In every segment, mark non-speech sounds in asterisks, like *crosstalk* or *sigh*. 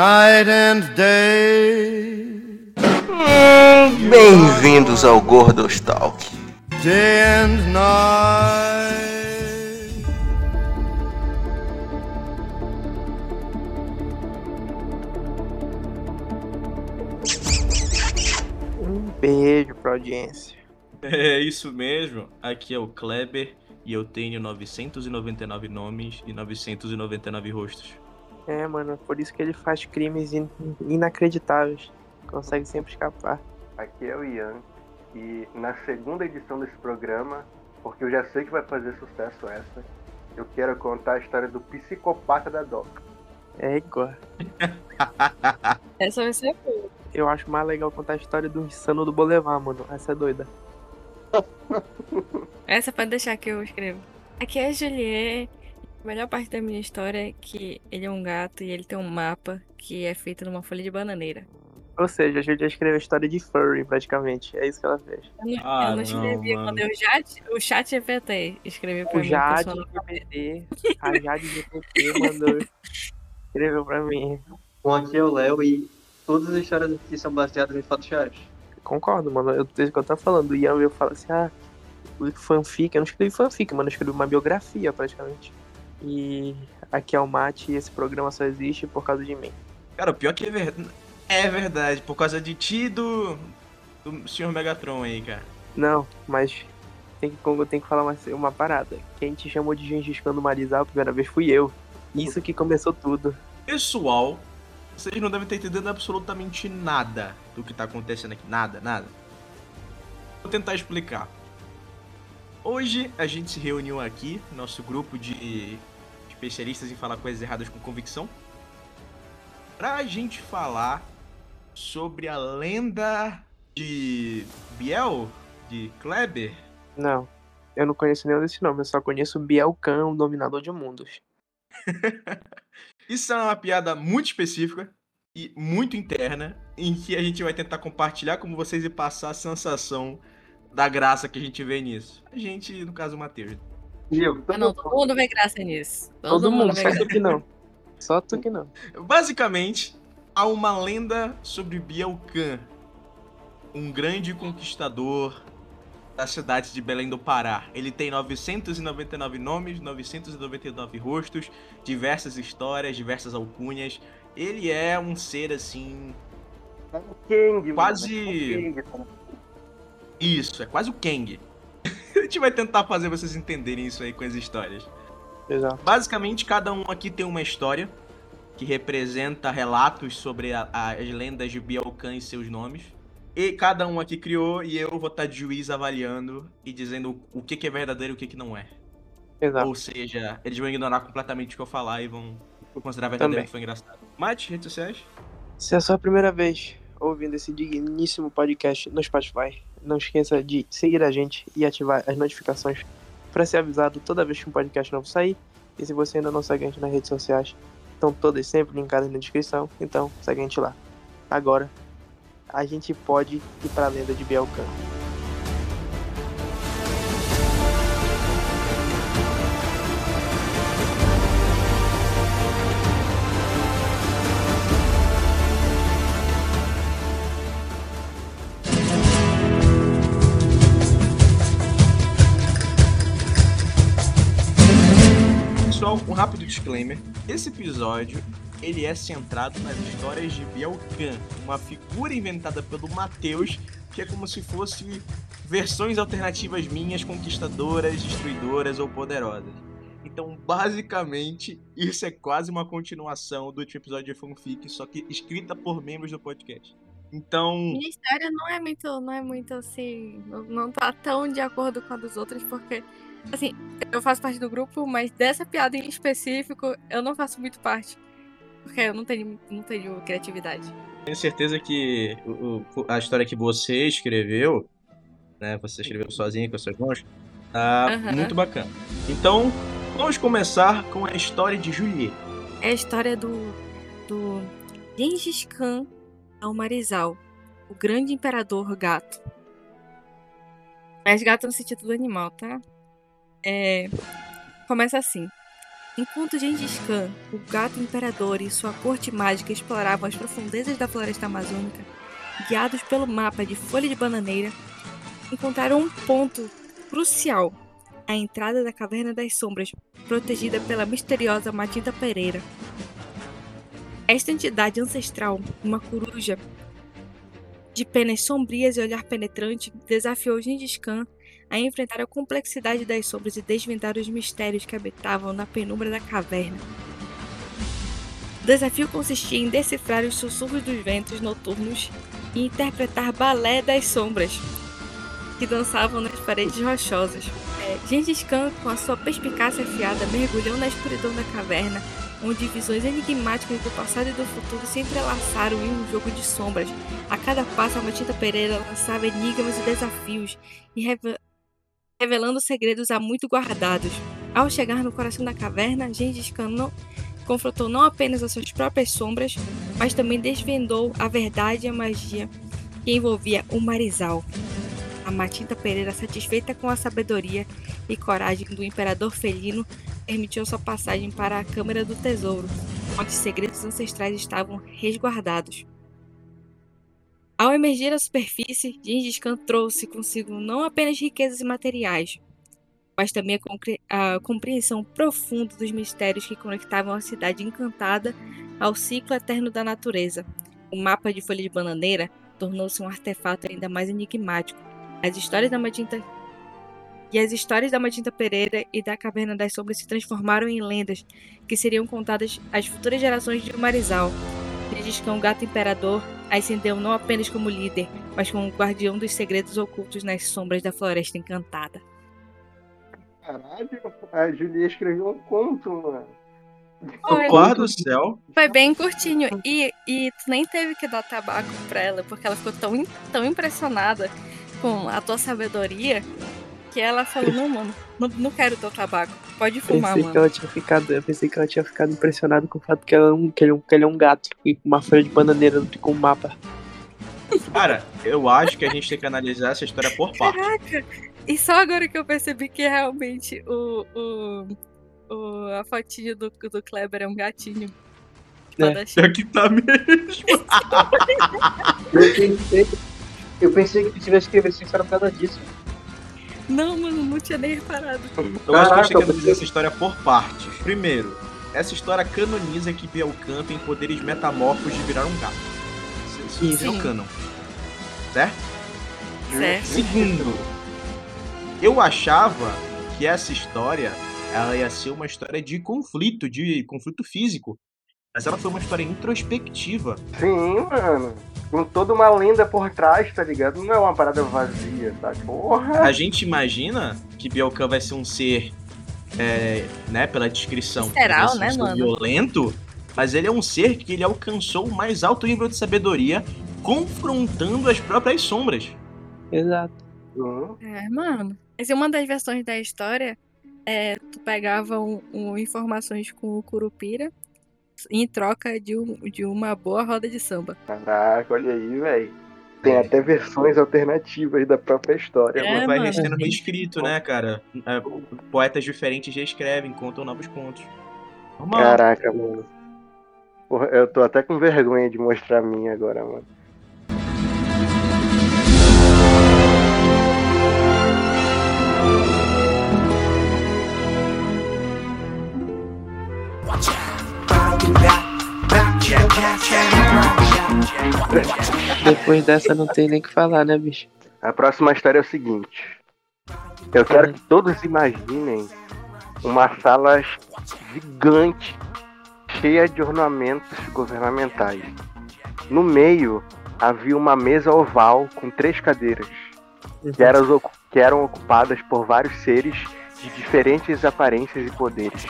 night and day. Bem-vindos ao Gordostalk. Day and night. Um beijo pra audiência. É isso mesmo. Aqui é o Kleber e eu tenho 999 nomes e 999 rostos. É, mano, por isso que ele faz crimes in- inacreditáveis. Consegue sempre escapar. Aqui é o Ian e na segunda edição desse programa, porque eu já sei que vai fazer sucesso essa, eu quero contar a história do psicopata da Doc. É igual. *laughs* Essa vai ser boa. Eu acho mais legal contar a história do insano do Boulevard, mano. Essa é doida. Essa pode deixar que eu escrevo. Aqui é a Juliet. A melhor parte da minha história é que ele é um gato e ele tem um mapa que é feito numa folha de bananeira. Ou seja, a gente já escreveu a história de Furry, praticamente. É isso que ela fez. Eu não, Ah, eu não não, escrevi mano. quando eu já. O chat GPT escreveu pra O mim. Jade pessoal. GPT, a Jade GPT mandou. Escreveu pra mim. Bom, aqui é o Léo e todas as histórias aqui são baseadas em fatos reais. Concordo, mano. Eu o que eu tô falando. O Ian veio falar assim, ah, o fanfic. Eu não escrevi fanfic, mano. Eu escrevi uma biografia, praticamente. E aqui é o Mate e esse programa só existe por causa de mim. Cara, o pior que é verdade. É verdade, por causa de ti e do. do Sr. Megatron aí, cara. Não, mas tem que, eu tenho que falar uma, uma parada. Quem te chamou de Gengis Khan do Marizal a primeira vez fui eu. Isso que começou tudo. Pessoal, vocês não devem ter entendido absolutamente nada do que tá acontecendo aqui. Nada, nada. Vou tentar explicar. Hoje a gente se reuniu aqui, nosso grupo de especialistas em falar coisas erradas com convicção, pra gente falar sobre a lenda de Biel, de Kleber. Não, eu não conheço nenhum desse nome. Eu só conheço Biel Khan, o dominador de mundos. *laughs* Isso é uma piada muito específica e muito interna, em que a gente vai tentar compartilhar com vocês e passar a sensação da graça que a gente vê nisso. A gente, no caso, o Matheus. Ah, não, todo mundo vê graça nisso. Todo, Todo mundo, vê só graça. tu que não. Só tu que não. Basicamente, há uma lenda sobre Biel Khan, um grande conquistador da cidade de Belém do Pará. Ele tem 999 nomes, 999 rostos, diversas histórias, diversas alcunhas. Ele é um ser assim Kang, mano, Quase- é Kang, cara. Isso, é quase o Kang. *laughs* A gente vai tentar fazer vocês entenderem isso aí com as histórias. Exato. Basicamente, cada um aqui tem uma história que representa relatos sobre a- a- as lendas de Bielkan e seus nomes. E cada um aqui criou e eu vou estar de juiz avaliando e dizendo o que, que é verdadeiro e o que, que não é. Exato. Ou seja, eles vão ignorar completamente o que eu falar e vão considerar verdadeiro Também. que foi engraçado. Mate, redes sociais? Se é a sua primeira vez ouvindo esse digníssimo podcast no Spotify, não esqueça de seguir a gente e ativar as notificações para ser avisado toda vez que um podcast novo sair. E se você ainda não segue a gente nas redes sociais, estão todas sempre linkadas na descrição, então segue a gente lá. Agora, a gente pode ir para a lenda de Bielkan. Disclaimer. Esse episódio, ele é centrado nas histórias de Bielkan, uma figura inventada pelo Matheus, que é como se fosse versões alternativas minhas, conquistadoras, destruidoras ou poderosas. Então, basicamente, isso é quase uma continuação do último episódio de fanfic, só que escrita por membros do podcast. Então, Minha história não é muito, não é muito assim, não tá tão de acordo com a dos outros, porque, assim, eu faço parte do grupo, mas dessa piada em específico, eu não faço muito parte. Porque eu não tenho, não tenho criatividade. tenho certeza que o- a história que você escreveu, né, você escreveu sozinho com as suas mãos, tá muito bacana. Então, vamos começar com a história de Juliet. É a história do, do Gengis Khan ao Marizal, o grande imperador gato. Mas gato no sentido do animal, tá? É, começa assim. Enquanto Gengis Khan, o gato imperador e sua corte mágica exploravam as profundezas da floresta amazônica, guiados pelo mapa de folha de bananeira, encontraram um ponto crucial, a entrada da Caverna das Sombras, protegida pela misteriosa Matinta Pereira. Esta entidade ancestral, uma coruja de penas sombrias e olhar penetrante, desafiou Gengis Khan a enfrentar a complexidade das sombras e desvendar os mistérios que habitavam na penumbra da caverna. O desafio consistia em decifrar os sussurros dos ventos noturnos e interpretar balé das sombras que dançavam nas paredes rochosas. É, Gengis Khan, com a sua perspicácia afiada, mergulhou na escuridão da caverna, onde visões enigmáticas do passado e do futuro se entrelaçaram em um jogo de sombras. A cada passo, a Matinta Pereira lançava enigmas e desafios, e revelando segredos há muito guardados. Ao chegar no coração da caverna, Gengis Khan não, confrontou não apenas as suas próprias sombras, mas também desvendou a verdade e a magia que envolvia o Marizal. A Matinta Pereira, satisfeita com a sabedoria e coragem do imperador felino, permitiu sua passagem para a Câmara do Tesouro, onde segredos ancestrais estavam resguardados. Ao emergir à superfície, Gengis Khan trouxe consigo não apenas riquezas materiais, mas também a, compreensão profunda dos mistérios que conectavam a cidade encantada ao ciclo eterno da natureza. O mapa de folha de bananeira tornou-se um artefato ainda mais enigmático. As histórias da Matinta e as histórias da Matinta Pereira e da Caverna das Sombras se transformaram em lendas que seriam contadas às futuras gerações de Marizal. Gengis Khan, o gato imperador, ascendeu não apenas como líder, mas como guardião dos segredos ocultos nas sombras da Floresta Encantada. Caralho, a Julia escreveu um conto, mano. Foi. do céu. Foi bem curtinho. E, e tu nem teve que dar tabaco pra ela, porque ela ficou tão, tão impressionada com a tua sabedoria que ela falou, não, mano, não, não quero teu tabaco. Pode fumar, pensei mano. Que ela tinha ficado, eu pensei que ela tinha ficado impressionada com o fato que, ela é um, que, ele, é um, que ele é um gato e com uma folha de bananeira com um mapa. Cara, eu acho que a gente tem que analisar essa história por parte. Caraca! E só agora que eu percebi que realmente o, o, o a fotinha do, do Kleber é um gatinho. É. Aqui tá mesmo. Eu pensei, eu pensei que tu tivesse escrevido isso era por causa disso. Não, mano, não tinha nem reparado. Eu acho que a gente tem que Caraca, analisar essa história por partes. Primeiro, essa história canoniza que Bielkan tem poderes metamorfos de virar um gato. Isso, isso é o canon. Certo? Certo. Segundo, eu achava que essa história ela ia ser uma história de conflito, de conflito físico. Mas ela foi uma história introspectiva. Sim, mano. Com toda uma lenda por trás, tá ligado? Não é uma parada vazia, tá? Porra! A gente imagina que Bielkan vai ser um ser, é, né, pela descrição, Visceral, vai ser um né, ser mano? violento, mas ele é um ser que ele alcançou o mais alto nível de sabedoria, confrontando as próprias sombras. Exato. Sim. É, mano. Essa é uma das versões da história. É, tu pegava um, um- informações com o Curupira em troca de, um, de uma boa roda de samba. Caraca, olha aí, velho. Tem até versões alternativas da própria história, É, vai mano. sendo reescrito, né, cara? É, poetas diferentes já escrevem, contam novos contos. Normal. Caraca, mano. Porra, eu tô até com vergonha de mostrar a minha agora, mano. Depois dessa não tem nem que falar, né, bicho? A próxima história é o seguinte. Eu quero que todos imaginem uma sala gigante, cheia de ornamentos governamentais. No meio havia uma mesa oval com três cadeiras, que eram, que eram ocupadas por vários seres de diferentes aparências e poderes.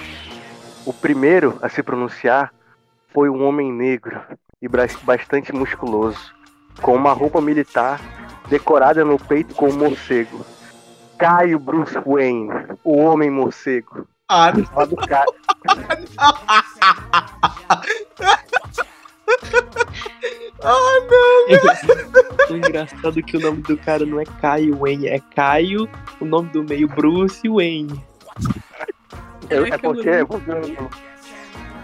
O primeiro a se pronunciar foi um homem negro e bastante musculoso, com uma roupa militar decorada no peito com um morcego. Caio Bruce Wayne, o homem morcego. Ah, Ó do Caio. *laughs* O engraçado é que o nome do cara não é Caio Wayne, é Caio, o nome do meio Bruce Wayne. É Caraca, porque, é porque, eu-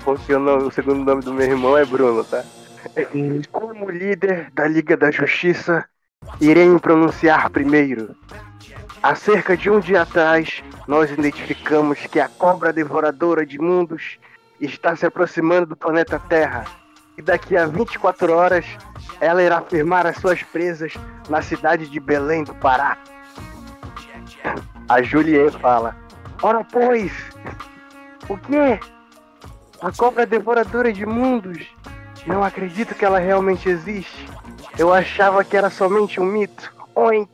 porque o, nome- o segundo nome do meu irmão é Bruno, tá? Como líder da Liga da Justiça, irei me pronunciar primeiro. Há cerca de um dia atrás, nós identificamos que a cobra devoradora de mundos está se aproximando do planeta Terra. E daqui a 24 horas, ela irá firmar as suas presas na cidade de Belém do Pará. A Juliet fala: Ora, pois, o quê? A cobra devoradora de mundos? Não acredito que ela realmente existe. Eu achava que era somente um mito. Oink!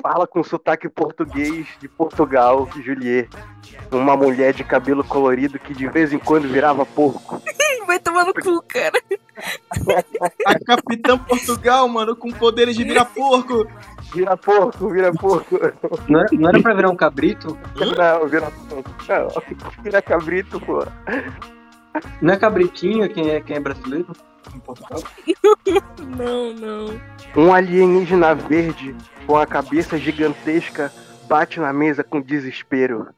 Fala com sotaque português de Portugal, Juliet. Uma mulher de cabelo colorido que de vez em quando virava porco. *laughs* Vai tomar no cu, cara. *laughs* A Capitã Portugal, mano, com poderes de virar porco. Vira porco, vira porco. Não era, não era pra virar um cabrito? Não, vira porco. Não, vira cabrito, pô. Não é cabritinho quem é, quem é brasileiro? Em Portugal? *laughs* Não, não. Um alienígena verde com a cabeça gigantesca bate na mesa com desespero.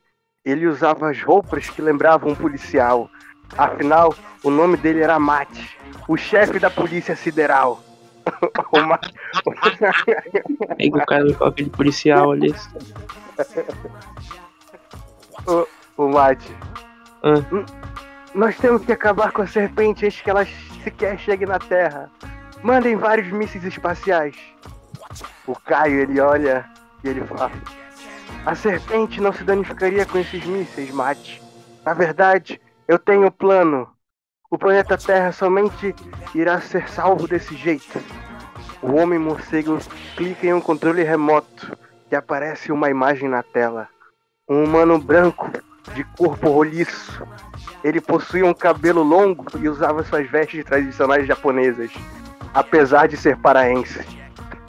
Ele usava as roupas que lembravam um policial. Afinal, o nome dele era Mate, o chefe da polícia sideral. *laughs* o Ma- *laughs* Aí o cara com aquele policial ali. *laughs* o Mate. Ah. Hum, Nós temos que acabar com a serpente antes que ela sequer chegue na Terra. Mandem vários mísseis espaciais. O Caio, ele olha e ele fala: A serpente não se danificaria com esses mísseis, Mate. Na verdade, eu tenho um plano. O planeta Terra somente irá ser salvo desse jeito. O homem morcego clica em um controle remoto e aparece uma imagem na tela. Um humano branco, de corpo roliço. Ele possuía um cabelo longo e usava suas vestes tradicionais japonesas, apesar de ser paraense.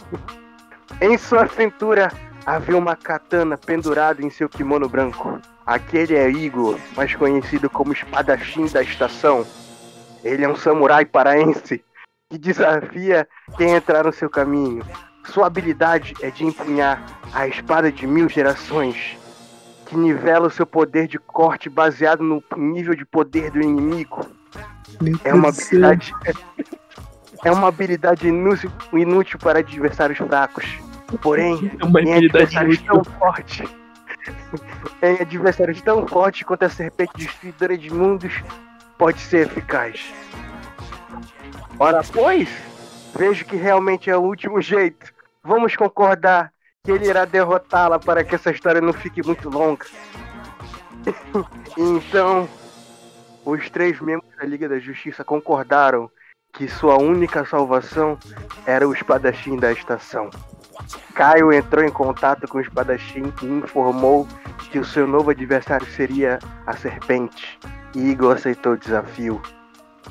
*laughs* em sua cintura havia uma katana pendurada em seu kimono branco. Aquele é Igor, mais conhecido como espadachim da estação. Ele é um samurai paraense que desafia quem entrar no seu caminho. Sua habilidade é de empunhar a espada de mil gerações, que nivela o seu poder de corte baseado no nível de poder do inimigo. É uma habilidade. É uma habilidade inútil, inútil para adversários fracos. Porém, É uma em adversários tão fortes. *laughs* em adversários tão fortes quanto a serpente destruidora de mundos, pode ser eficaz. Ora, pois, vejo que realmente é o último jeito. Vamos concordar que ele irá derrotá-la para que essa história não fique muito longa. *laughs* então, os três membros da Liga da Justiça concordaram que sua única salvação era o espadachim da estação. Caio entrou em contato com o espadachim e informou que o seu novo adversário seria a serpente. E Igor aceitou o desafio,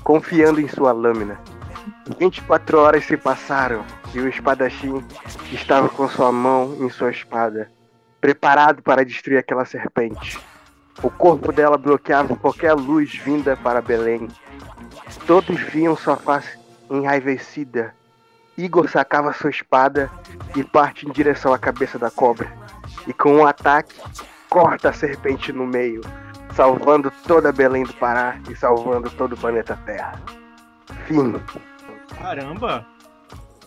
confiando em sua lâmina. 24 horas se passaram e o espadachim estava com sua mão em sua espada, preparado para destruir aquela serpente. O corpo dela bloqueava qualquer luz vinda para Belém. Todos viam sua face enraivecida. Igor sacava sua espada e parte em direção à cabeça da cobra. E com um ataque, corta a serpente no meio, salvando toda Belém do Pará e salvando todo o planeta Terra. Fim. Caramba,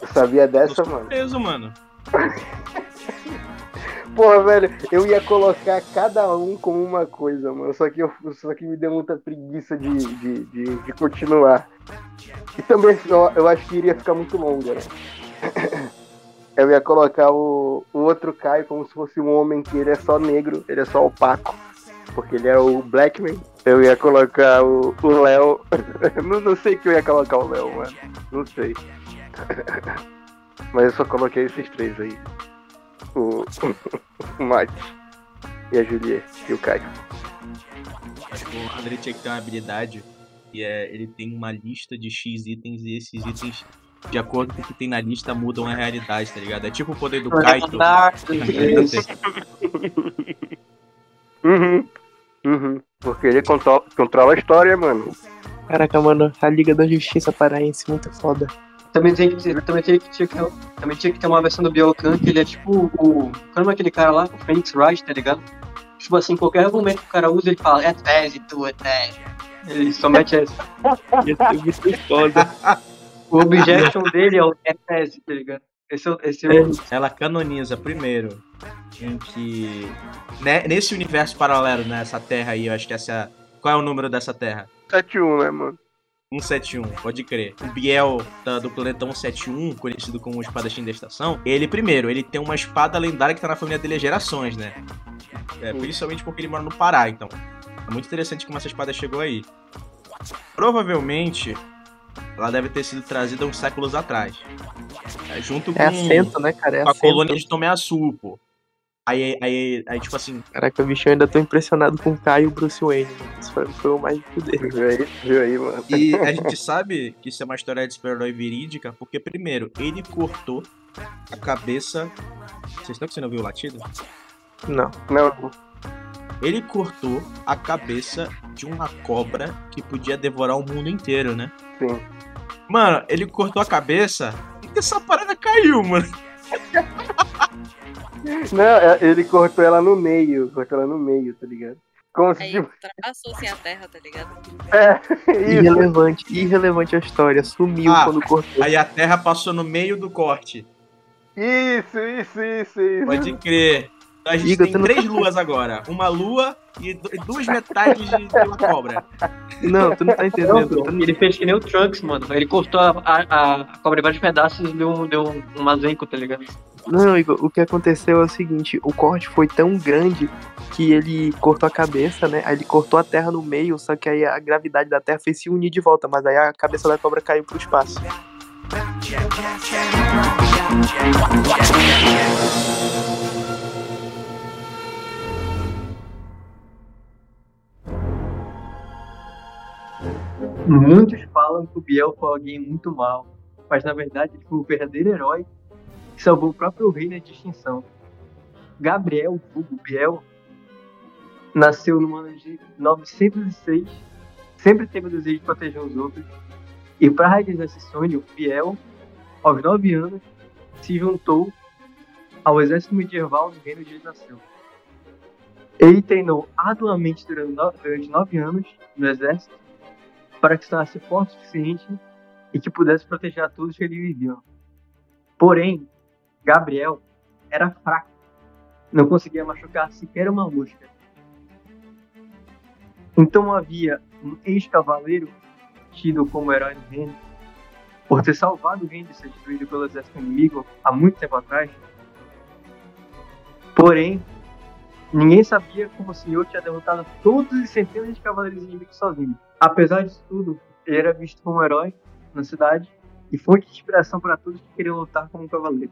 Eu sabia tô dessa, mano. surpreso, mano. *laughs* Porra, velho, eu ia colocar cada um como uma coisa, mano. Só que, eu, só que me deu muita preguiça de, de, de, de continuar. E também eu, eu acho que iria ficar muito longa, né? *laughs* Eu ia colocar o, o outro Caio como se fosse um homem que ele é só negro, ele é só opaco. Porque ele é o Blackman. Eu ia colocar o Léo. *laughs* não, não sei que eu ia colocar o Léo, mano. Não sei. *laughs* Mas eu só coloquei esses três aí. O, *laughs* o Mate. E a Juliet. E o Caio. Acho que o André tinha que ter uma habilidade e é ele tem uma lista de X itens e esses itens, de acordo com o que tem na lista, mudam a realidade, tá ligado? É tipo o poder do Kaito. Porque ele contro- controla a história, mano. Caraca, mano, a Liga da Justiça paraense, muito foda. Também, tem que, ter- também, tinha que, tinha que, também tinha que ter uma versão do Biocan que ele é tipo o. Como é aquele cara lá? O Phoenix Wright, tá ligado? Tipo assim, qualquer argumento que o cara usa, ele fala, é tese, tu é tese. Ele só mete essa. Ia ser muito foda. *laughs* O objection dele é o é tese, tá ligado? Esse é, esse é, o. Ela canoniza primeiro em que. né, nesse universo paralelo, nessa terra aí, eu acho que essa. Qual é o número dessa terra? 7-1, né, mano? 171, pode crer. O Biel da- do planeta 171, conhecido como o espadachim da estação, ele primeiro, ele tem uma espada lendária que tá na família dele há gerações, né? É, principalmente porque ele mora no Pará, então. É muito interessante como essa espada chegou aí. Provavelmente, ela deve ter sido trazida uns séculos atrás. É, junto com, É acento, né, cara? É com a colônia de Tomé Açu, pô. Aí, aí, aí, tipo assim, Caraca, bicho, eu ainda tô impressionado com o Caio e o Bruce Wayne. Mano. Isso foi o mais poder. Viu aí? Viu aí, mano? E a gente *laughs* sabe que isso é uma história de super-herói verídica, porque, primeiro, ele cortou a cabeça. Vocês estão conseguindo ouvir o latido? Não. Não, Ele cortou a cabeça de uma cobra que podia devorar o mundo inteiro, né? Sim. Mano, ele cortou a cabeça e essa parada caiu, mano. Não, é- ele cortou ela no meio. Cortou ela no meio, tá ligado? Como se. Aí tipo, ultrapassou assim a terra, tá ligado? É, *laughs* isso. Irrelevante, irrelevante a história. Sumiu Ah. quando cortou. Aí a terra passou no meio do corte. Isso, isso, isso, isso. Pode crer. A gente Igor, tem três *laughs* luas agora. Uma lua e du- duas metades de, de uma cobra. Não, tu não tá entendendo. não- ele fez que nem o Trunks, mano. Ele cortou a, a, a cobra em vários pedaços e deu, um- deu um, um mazenco, tá ligado? Não, Igor, o que aconteceu é o seguinte, o corte foi tão grande que ele cortou a cabeça, né? Aí ele cortou a terra no meio, só que aí a gravidade da terra fez se unir de volta, mas aí a cabeça da cobra caiu pro espaço. Muitos falam que o Biel foi alguém muito mal, mas na verdade ele foi o verdadeiro herói que salvou o próprio reino de extinção. Gabriel, vulgo Biel, nasceu no ano de 906, sempre teve o desejo de proteger os outros, e para realizar esse sonho, Biel, aos 9 anos, se juntou ao exército medieval do reino de onde nasceu. Ele treinou arduamente durante no- durante nove anos no exército para que se tornasse forte o suficiente e que pudesse proteger a todos que ele viviam. Porém, Gabriel era fraco, não conseguia machucar sequer uma mosca. Então havia um ex-cavaleiro tido como herói do reino, por ter salvado o reino de ser destruído pelo exército inimigo há muito tempo atrás. Porém, ninguém sabia como o senhor tinha derrotado todos os centenas de cavaleiros inimigos sozinho. Apesar disso tudo, ele era visto como um herói na cidade e fonte de inspiração para todos que queriam lutar como um cavaleiro.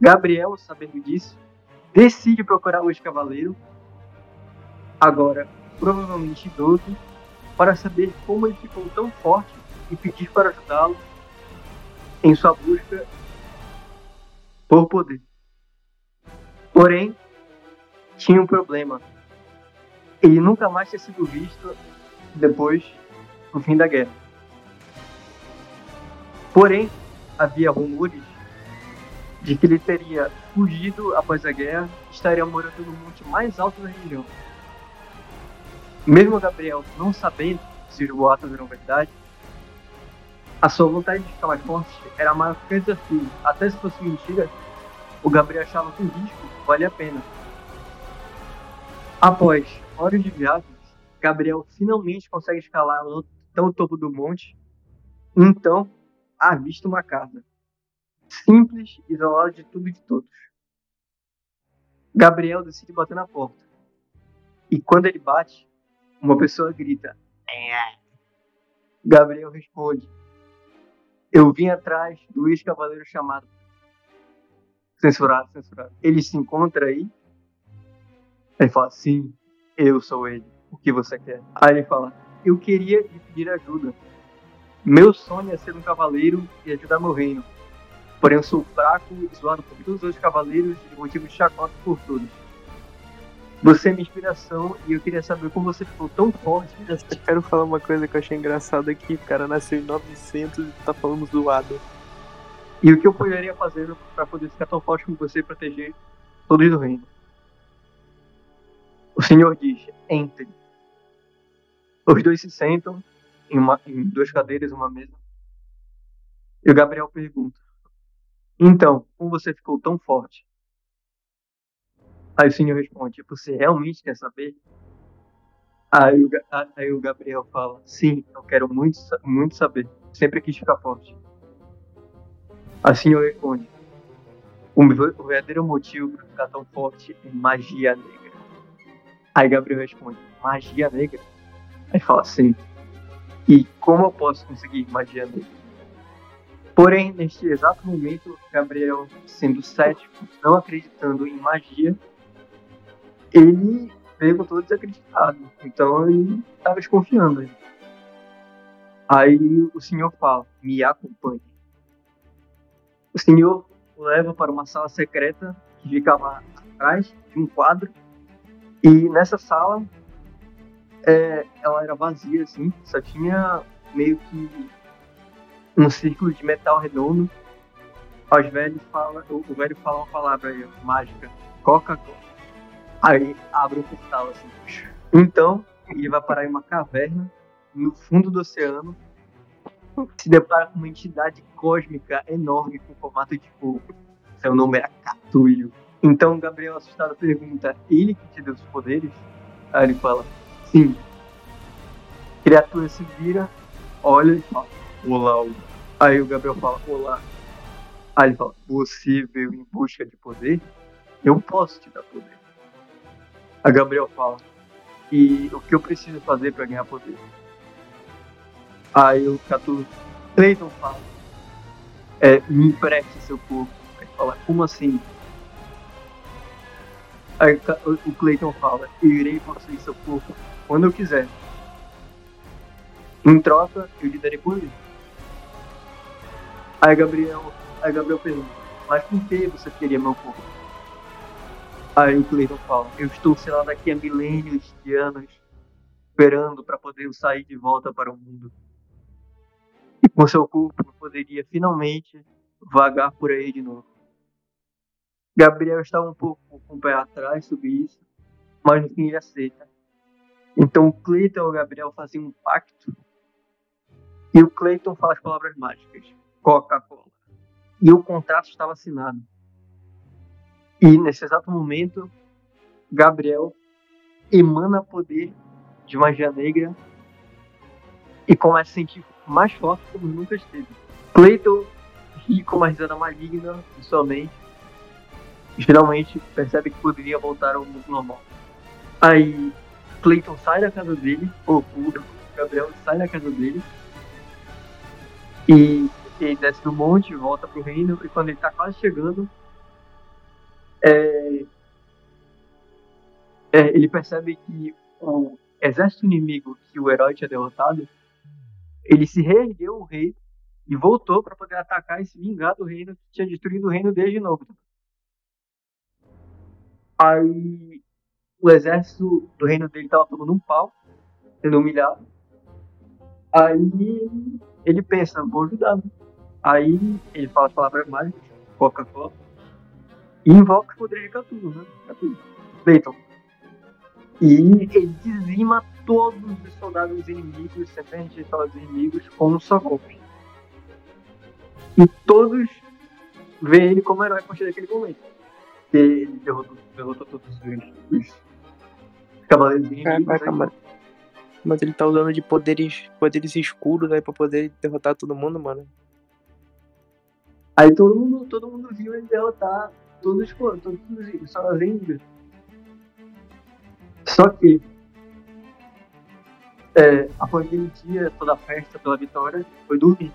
Gabriel, sabendo disso, decide procurar o ex-cavaleiro, agora provavelmente idoso, para saber como ele ficou tão forte e pedir para ajudá-lo em sua busca por poder. Porém, tinha um problema. Ele nunca mais tinha sido visto depois do fim da guerra. Porém, havia rumores de que ele teria fugido após a guerra e estaria morando no monte mais alto da região. Mesmo Gabriel não sabendo se os boatos eram verdade, a sua vontade de ficar mais forte era maior que qualquer desafio. Até se fosse mentira, o Gabriel achava que o risco valia a pena. Após horas de viagem, Gabriel finalmente consegue escalar até o topo do monte. Então, avista uma casa. Simples, isolada de tudo e de todos. Gabriel decide bater na porta. E quando ele bate, uma pessoa grita. "É." Gabriel responde. Eu vim atrás do ex-cavaleiro chamado. Censurado, censurado. Ele se encontra aí. Ele fala, sim, eu sou ele. O que você quer? Aí ele fala, eu queria lhe pedir ajuda. Meu sonho é ser um cavaleiro e ajudar meu reino. Porém, eu sou fraco, zoado por todos os cavaleiros e motivo de chacota por todos. Você é minha inspiração e eu queria saber como você ficou tão forte. Eu quero falar uma coisa que eu achei engraçada aqui. O cara nasceu em 900 e tá falando zoado. E o que eu poderia fazer para poder ficar tão forte como você e proteger todos do reino. O senhor diz, entre. Os dois se sentam em, uma, em duas cadeiras, uma mesa. E o Gabriel pergunta: Então, como você ficou tão forte? Aí o senhor responde: Você realmente quer saber? Aí o, aí o Gabriel fala: Sim, eu quero muito, muito saber. Sempre quis ficar forte. Aí o senhor responde: O meu- o verdadeiro motivo para ficar tão forte é magia negra. Aí Gabriel responde: Magia negra? Aí fala: Sim. E como eu posso conseguir magia negra? Porém, neste exato momento, Gabriel, sendo cético, não acreditando em magia, ele perguntou desacreditado. Então ele estava desconfiando. Aí o senhor fala: Me acompanhe. O senhor o leva para uma sala secreta que ficava atrás de um quadro. E nessa sala, é, ela era vazia, assim, só tinha meio que um círculo de metal redondo. Os velhos fala, o, o velho fala uma palavra aí, mágica, Coca-Cola. Aí abre um portal assim. Então, ele vai parar em uma caverna no fundo do oceano. Se depara com uma entidade cósmica enorme com formato de fogo. Seu nome era Catuio. Então Gabriel assustado pergunta: Ele que te deu os poderes? Aí ele fala: Sim. A criatura se vira, olha e fala: Olá. olá." Aí o Gabriel fala: Olá. Aí ele fala: Você veio em busca de poder? Eu posso te dar poder. A Gabriel fala: E o que eu preciso fazer para ganhar poder? Aí o Catu Clayton fala: é, Me empreste seu corpo. Ele fala: Como assim? Aí o Clayton fala: irei possuir seu corpo quando eu quiser. Em troca, eu lhe darei poder. Aí Gabriel, aí Gabriel pergunta: Mas por que você queria meu corpo? Aí o Clayton fala: Eu estou, sei lá, daqui a milênios de anos esperando para poder sair de volta para o mundo. E com seu corpo eu poderia finalmente vagar por aí de novo. Gabriel estava um pouco com o pé atrás sobre isso, mas no fim ele aceita. Então o Clayton e o Gabriel fazem um pacto e o Clayton fala as palavras mágicas: Coca-Cola. E o contrato estava assinado. E nesse exato momento, Gabriel emana poder de magia negra e começa a sentir mais forte como nunca esteve. Clayton ri com uma risada maligna em sua mente e finalmente percebe que poderia voltar ao mundo normal. Aí Clayton sai da casa dele, ou o Gabriel sai da casa dele e ele desce do monte, volta pro reino e quando ele tá quase chegando, é, é, ele percebe que o exército inimigo que o herói tinha derrotado, ele se reergueu o rei e voltou para poder atacar e se vingar do reino que tinha destruído o reino dele de novo. Aí o exército do reino dele tava tomando um pau, sendo humilhado. Aí ele pensa, vou ajudar. Né? Aí ele fala as palavras mágicas, Coca-Cola, e invoca o poder de Cthulhu, né? Cthulhu. Clayton. E ele dizima todos os soldados inimigos, centenas de soldados inimigos, com um só golpe. E todos veem ele como herói a partir daquele momento. Porque ele derrotou, derrotou todos os, os cavaleiros inimigos. Né? mano. Mas ele tá usando de poderes, poderes escuros aí pra poder derrotar todo mundo, mano. Aí todo mundo, todo mundo viu ele derrotar todos os todos os inimigos. Só que é, após aquele dia, toda a festa pela vitória, foi dormir.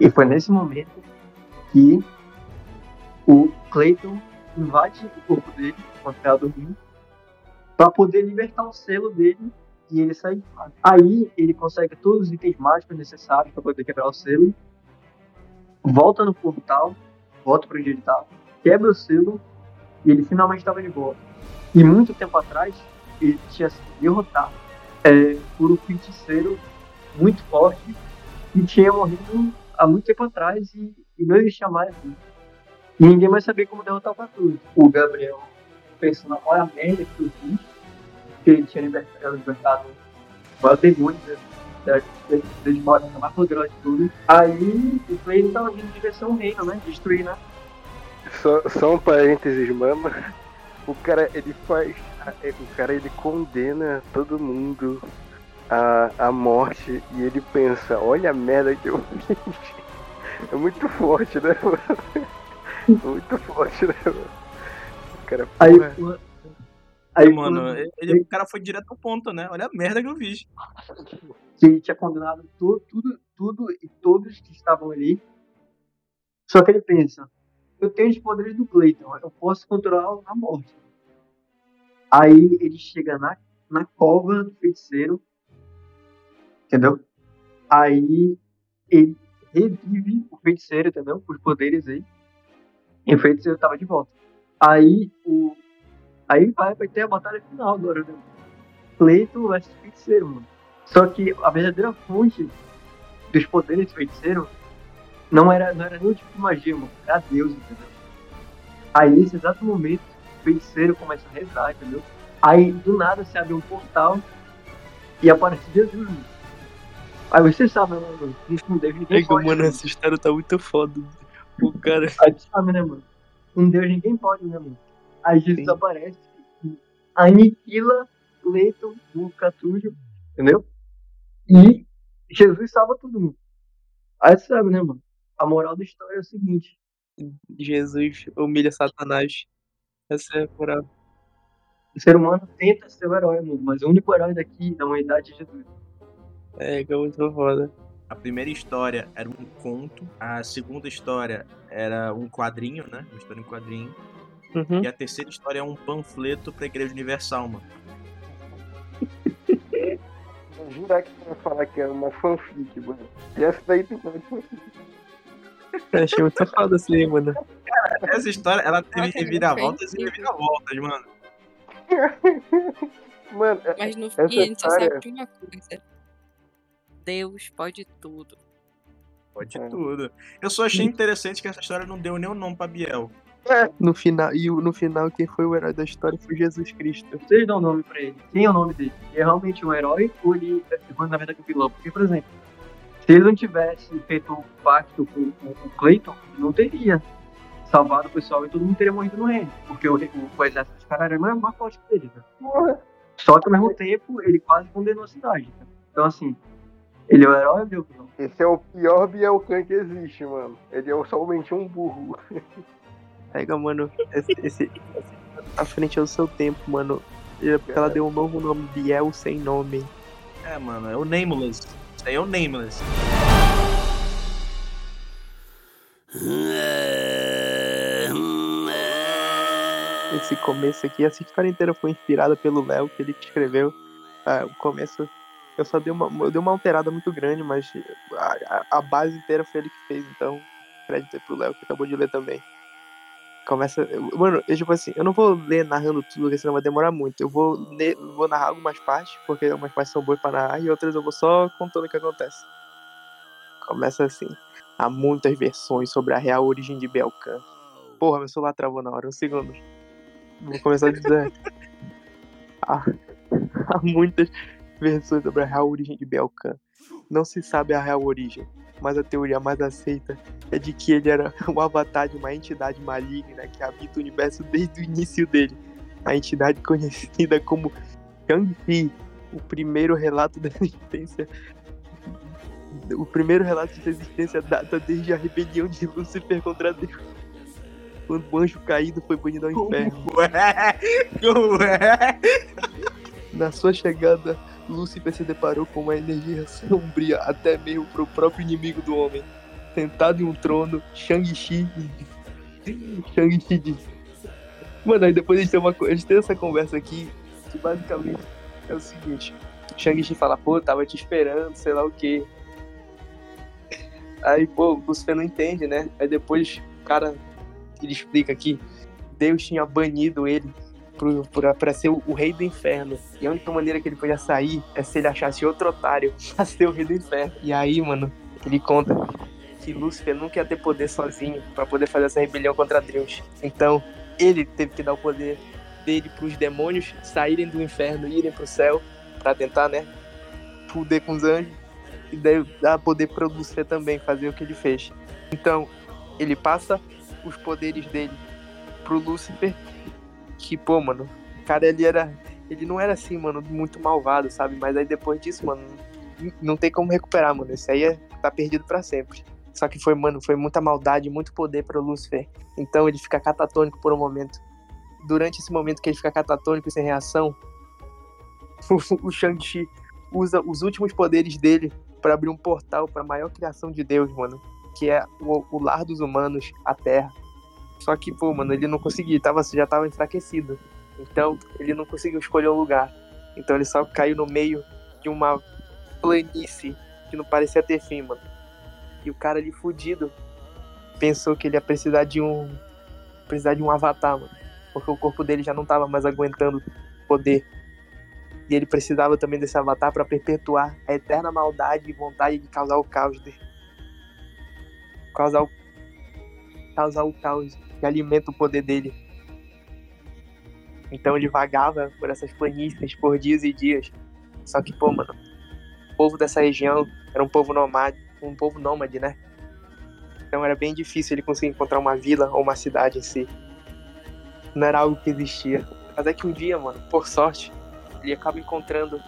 E foi nesse momento que o Clayton invade o corpo dele, quando estava dormindo, para poder libertar o selo dele e ele fase. Aí ele consegue todos os itens mágicos necessários para poder quebrar o selo, volta no portal, volta para onde ele quebra o selo e ele finalmente estava de volta. E muito tempo atrás, ele tinha sido derrotado é, por um feiticeiro muito forte que tinha morrido há muito tempo atrás e, e não existia mais. né? Ninguém mais sabia como derrotar o Cthulhu. O Gabriel pensando, olha a merda que eu fiz, que ele tinha libertado, libertado o maior demônio da, da, da, de moda, a mais poderosa de tudo. Aí o Clayton tava vindo em direção ao reino, né? Destruir, né? Só, só um parênteses, mano. O cara, ele faz. O cara, ele condena todo mundo à, à morte e ele pensa: olha a merda que eu *laughs* fiz. É muito forte, né, mano? Muito forte, né, mano? O cara, Aí, porra, o- Aí, mano, quando ele- o cara foi direto ao ponto, né? Olha a merda que eu fiz. que ele tinha condenado tudo, tudo, tudo e todos que estavam ali. Só que ele pensa, eu tenho os poderes do Clayton, eu posso controlar a morte. Aí ele chega na, na cova do feiticeiro, entendeu? Aí ele revive o feiticeiro, entendeu? Com os poderes aí. E o feiticeiro tava de volta. Aí o. Aí vai, vai ter a batalha final agora, né? Clayton versus feiticeiro, mano. Só que a verdadeira fonte dos poderes do feiticeiro não era, não era nenhum tipo de magia, mano. Era Deus, entendeu? Aí nesse exato momento, o feiticeiro começa a rezar, entendeu? Aí do nada se abre um portal e aparece Jesus, mano. Aí você sabe, né, mano? Isso não deve ninguém Pega, mano, essa história tá muito foda. O cara. Aí tu sabe, né, mano? Um Deus ninguém pode, né, mano? Aí Jesus Sim. aparece e aniquila Cleiton do Catúlio, entendeu? E Jesus salva todo mundo. Aí tu sabe, né, mano? A moral da história é o seguinte: Jesus humilha Satanás. Essa é a moral. o ser humano tenta ser o herói, mano, mas o único herói daqui da humanidade é Jesus. É, que é muito foda. A primeira história era um conto, a segunda história era um quadrinho, né? Uma história em quadrinho. Uhum. E a terceira história é um panfleto pra Igreja Universal, mano. *laughs* vou jurar que você vai falar que é uma fanfic, mano. E essa daí fanfic. Eu achei muito foda assim, mano. Essa história, ela teve Nossa, reviravoltas e reviravoltas, mano. *laughs* Mano, é- Mas no fim a gente só sabe de uma coisa. Deus pode tudo. Pode É. tudo. Eu só achei interessante que essa história não deu nenhum nome pra Biel. No final, e o- no final, quem foi o herói da história foi Jesus Cristo. Vocês dão nome pra ele. Quem é o nome dele? Ele é realmente um herói ou ele é, na verdade, um vilão? Porque, por exemplo, se ele não tivesse feito um pacto com, com, com o Clayton, não teria salvado o pessoal e todo mundo teria morrido no reino. Porque o, o, o exército dos caras era mais, mais forte que ele. Né? Só que ao mesmo tempo ele quase condenou a cidade. né? Então, assim, ele é o herói é o? Esse é o pior Bielkan que existe, mano. Ele é somente um burro. *laughs* Pega, mano, esse, esse, esse à frente ao seu tempo, mano. É porque ela deu um novo nome, Biel sem nome. É, mano, é o Nameless. Isso aí é o Nameless. Esse começo aqui, essa história inteira foi inspirada pelo Léo, que ele escreveu. Ah, o começo, eu só dei uma, eu dei uma alterada muito grande, mas a, a- a base inteira foi ele que fez, então crédito aí pro Léo, que acabou de ler também. Começa, eu- mano, eu, tipo assim, eu não vou ler narrando tudo, porque senão vai demorar muito. Eu vou, ler, vou narrar algumas partes, porque algumas partes são boas pra narrar, e outras eu vou só contando o que acontece. Começa assim. Há muitas versões sobre a real origem de Belcan. Porra, meu celular travou na hora, um segundo. Vou começar a dizer. *laughs* há, há muitas versões sobre a real origem de Belcan. Não se sabe a real origem, mas a teoria mais aceita é de que ele era *laughs* o avatar de uma entidade maligna que habita o universo desde o início dele. A entidade *laughs* conhecida como Shang-Chi. O primeiro relato da existência. O primeiro relato sua existência data desde a rebelião de Lúcifer contra Deus. Quando o anjo caído foi banido ao inferno. Ué, ué. Na sua chegada, Lúcifer se deparou com uma energia sombria, até mesmo para o próprio inimigo do homem. Sentado em um trono, Shang-Chi. Shang-Chi diz. Mano, aí depois eles têm, uma, co- eles têm essa conversa aqui, que basicamente é o seguinte: Shang-Chi fala, pô, tava te esperando, sei lá o quê. Aí, pô, Lúcifer não entende, né? Aí depois o cara ele explica que Deus tinha banido ele pra ser o, o rei do inferno. E a única maneira que ele podia sair é se ele achasse outro otário *laughs* pra ser o rei do inferno. E aí, mano, ele conta que Lúcifer nunca ia ter poder sozinho pra poder fazer essa rebelião contra Deus. Então, ele teve que dar o poder dele pros demônios saírem do inferno irem pro céu pra tentar, né, fuder com os anjos e daí dá poder pro Lúcifer também fazer o que ele fez. Então, ele passa os poderes dele pro Lúcifer, que, pô, mano, o cara ele era. Ele não era assim, mano, muito malvado, sabe? Mas aí depois disso, mano, não tem como recuperar, mano. Isso aí é, tá perdido para sempre. Só que foi, mano, foi muita maldade, muito poder pro Lúcifer. Então ele fica catatônico por um momento. Durante esse momento que ele fica catatônico e sem reação, *laughs* o Shang-Chi usa os últimos poderes dele para abrir um portal para a maior criação de Deus, mano, que é o, o, lar dos humanos, a Terra. Só que, pô, mano, ele não conseguia, tava, já tava enfraquecido. Então, ele não conseguiu escolher um lugar. Então, ele só caiu no meio de uma planície que não parecia ter fim, mano. E o cara ali fudido pensou que ele ia precisar de um precisar de um avatar, mano, porque o corpo dele já não tava mais aguentando poder e ele precisava também desse avatar para perpetuar a eterna maldade e vontade de causar o caos dele. Causar o, causar o caos que alimenta o poder dele. Então ele vagava por essas planícies por dias e dias. Só que, pô, mano, o povo dessa região era um povo nomade, um povo nômade, né? Então era bem difícil ele conseguir encontrar uma vila ou uma cidade em si. Não era algo que existia. Mas é que um dia, mano, por sorte, ele acaba encontrando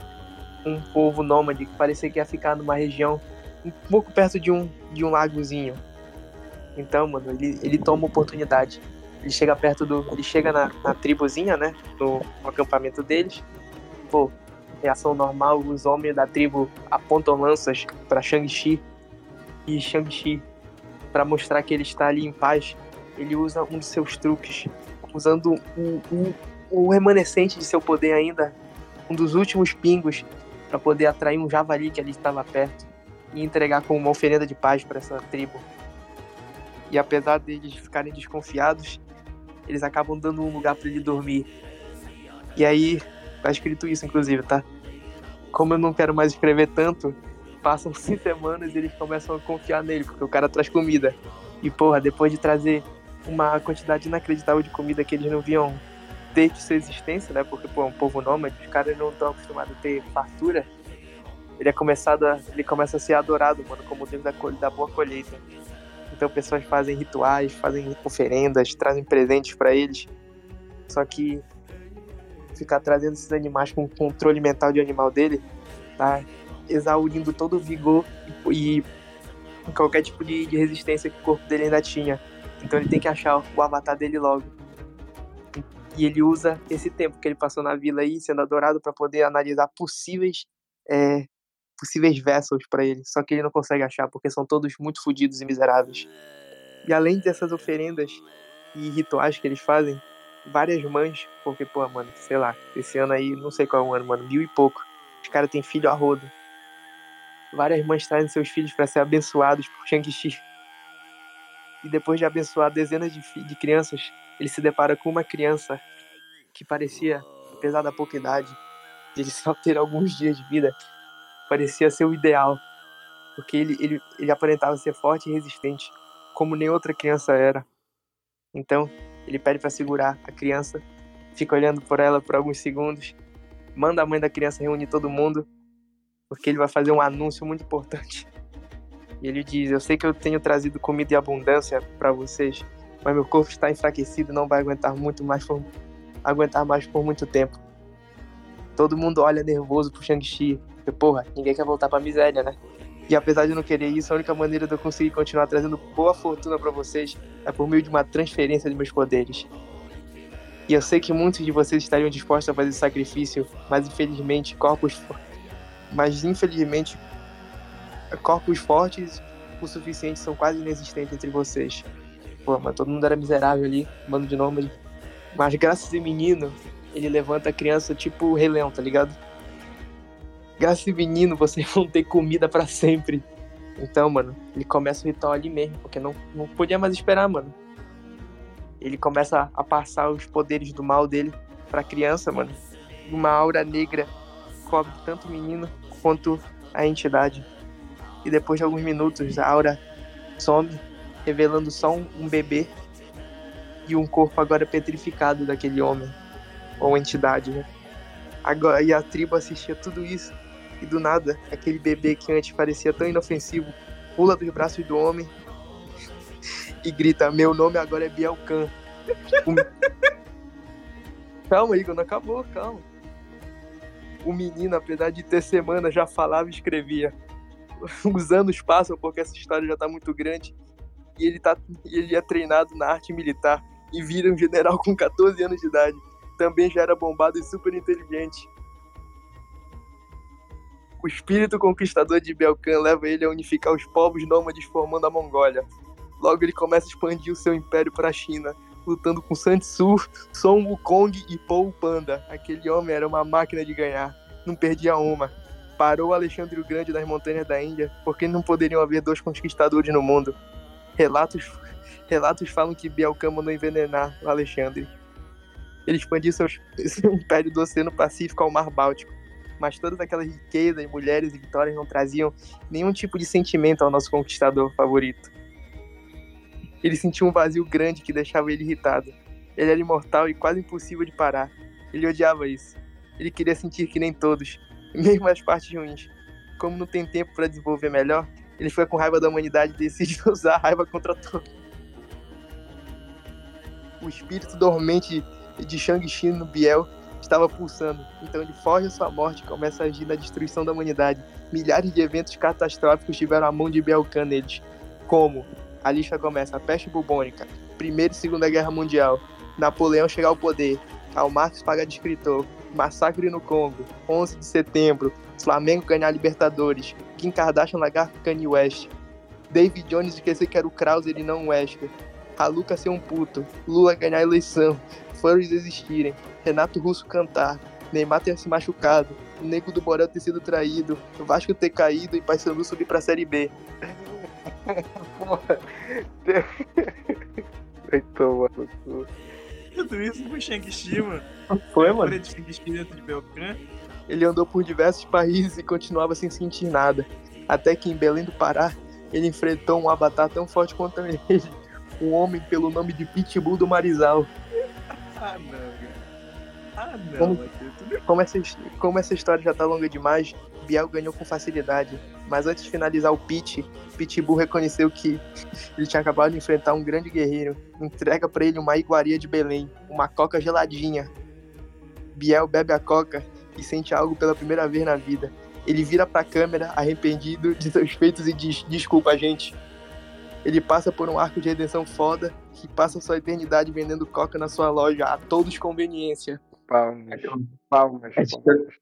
um povo nômade que parecia que ia ficar numa região um pouco perto de um, de um lagozinho. Então, mano, ele, ele toma oportunidade. Ele chega perto do. Ele chega na, na tribuzinha, né? No, no acampamento deles. Pô, reação normal, os homens da tribo apontam lanças para Shang-Chi. E Shang-Chi, para mostrar que ele está ali em paz, ele usa um de seus truques, usando o, o, o remanescente de seu poder ainda, um dos últimos pingos para poder atrair um javali que ali estava perto e entregar como uma oferenda de paz para essa tribo. E apesar deles ficarem desconfiados, eles acabam dando um lugar para ele dormir. E aí, tá escrito isso inclusive, tá? Como eu não quero mais escrever tanto, passam-se semanas e eles começam a confiar nele, porque o cara traz comida. E porra, depois de trazer uma quantidade inacreditável de comida que eles não viam desde sua existência, né? Porque pô, é um povo nômade, os caras não estão acostumados a ter fartura. Ele é começado a, ele começa a ser adorado, mano, como Deus da, da boa colheita. Então pessoas fazem rituais, fazem oferendas, trazem presentes para eles. Só que ficar trazendo esses animais com controle mental de animal dele, tá exaurindo todo o vigor e, e qualquer tipo de, de resistência que o corpo dele ainda tinha. Então ele tem que achar o avatar dele logo. E ele usa esse tempo que ele passou na vila aí, sendo adorado, para poder analisar possíveis é, possíveis vessels para ele. Só que ele não consegue achar, porque são todos muito fodidos e miseráveis. E além dessas oferendas e rituais que eles fazem, várias mães, porque, pô, mano, sei lá, esse ano aí, não sei qual é o ano, mano, mil e pouco. Os caras têm filho a rodo. Várias mães trazem seus filhos para ser abençoados por Shang-Chi. E depois de abençoar dezenas de, de crianças, ele se depara com uma criança que parecia, apesar da pouca idade, de ele só ter alguns dias de vida, parecia ser o ideal. Porque ele, ele, ele aparentava ser forte e resistente, como nem outra criança era. Então, ele pede para segurar a criança, fica olhando por ela por alguns segundos, manda a mãe da criança reunir todo mundo, porque ele vai fazer um anúncio muito importante. E ele diz: Eu sei que eu tenho trazido comida e abundância para vocês, mas meu corpo está enfraquecido e não vai aguentar muito mais por aguentar mais por muito tempo. Todo mundo olha nervoso pro Shang-Chi, porque porra, ninguém quer voltar pra miséria, né? E apesar de não querer isso, a única maneira de eu conseguir continuar trazendo boa fortuna para vocês é por meio de uma transferência de meus poderes. E eu sei que muitos de vocês estariam dispostos a fazer sacrifício, mas infelizmente corpos mas infelizmente corpos fortes o suficiente são quase inexistentes entre vocês. Pô, mas todo mundo era miserável ali, bando de nômade. Mas graças a esse menino, ele levanta a criança tipo o Rei Leão, tá ligado? Graças a menino, vocês vão ter comida para sempre. Então, mano, ele começa o ritual ali mesmo, porque não, não podia mais esperar, mano. Ele começa a passar os poderes do mal dele pra criança, mano. Uma aura negra cobre tanto o menino quanto a entidade. E depois de alguns minutos, a aura some revelando só um, um bebê e um corpo agora petrificado daquele homem. ou entidade, né? Agora, e a tribo assistia tudo isso, e do nada, aquele bebê que antes parecia tão inofensivo pula dos braços do homem e grita: Meu nome agora é Bielcan. O... *laughs* calma, Igor, não acabou, calma. O menino, apesar de ter semana, já falava e escrevia. *laughs* Os anos passam porque essa história já tá muito grande e ele, tá, ele é treinado na arte militar e vira um general com 14 anos de idade. Também já era bombado e super inteligente. O espírito conquistador de Belkan leva ele a unificar os povos nômades formando a Mongólia. Logo ele começa a expandir o seu império para a China, lutando com Sun Tzu, Son Wukong e Paul Panda. Aquele homem era uma máquina de ganhar, não perdia uma. Parou Alexandre o Grande das montanhas da Índia, porque não poderiam haver dois conquistadores no mundo. Relatos, relatos falam que Bielkan mandou envenenar Alexandre. Ele expandiu seu, *laughs* seu império do Oceano Pacífico ao Mar Báltico. Mas todas aquelas riquezas, mulheres e vitórias não traziam nenhum tipo de sentimento ao nosso conquistador favorito. Ele sentia um vazio grande que deixava ele irritado. Ele era imortal e quase impossível de parar. Ele odiava isso. Ele queria sentir que nem todos, *laughs* mesmo as partes ruins. Como não tem tempo para desenvolver melhor, ele foi com raiva da humanidade e decide *laughs* usar a raiva contra todos. O espírito dormente de Shang-Chi no Biel estava pulsando, então ele foge à sua morte e começa a agir na destruição da humanidade. Milhares de eventos catastróficos tiveram a mão de Bielkan neles, como? A lista começa. A peste bubônica, Primeira e Segunda Guerra Mundial, Napoleão chegar ao poder, Karl Marx pagar de escritor, Massacre no Congo, 11 de setembro, Flamengo ganhar a Libertadores, Kim Kardashian largar Kanye West, David Jones esquecer que era o Krauser e não o Wesker, Haluca ser um puto, Lula ganhar a eleição, fãs existirem, Renato Russo cantar, Neymar ter se machucado, o Nego do Borel ter sido traído, o Vasco ter caído e Paysandu subir pra Série B. *laughs* Porra. *laughs* Vai tomar no cu. Tudo isso foi Shang-Chi, mano. Foi, Fora de Shang-Chi dentro de Belcan. Ele andou por diversos países e continuava sem sentir nada. Até que em Belém do Pará, ele enfrentou um avatar tão forte quanto ele. *laughs* Um homem pelo nome de Pitbull do Marizal. Ah, não, cara. Ah, não, Como- Como essa, como essa história já tá longa demais, Biel ganhou com facilidade. Mas antes de finalizar o pitch, Pitbull reconheceu que *laughs* ele tinha acabado de enfrentar um grande guerreiro. Entrega pra ele uma iguaria de Belém, uma coca geladinha. Biel bebe a coca e sente algo pela primeira vez na vida. Ele vira pra câmera, arrependido de seus feitos e diz: Desculpa, gente. Ele passa por um arco de redenção foda e passa sua eternidade vendendo coca na sua loja a todos conveniência. Palmas. Palmas. É palmas.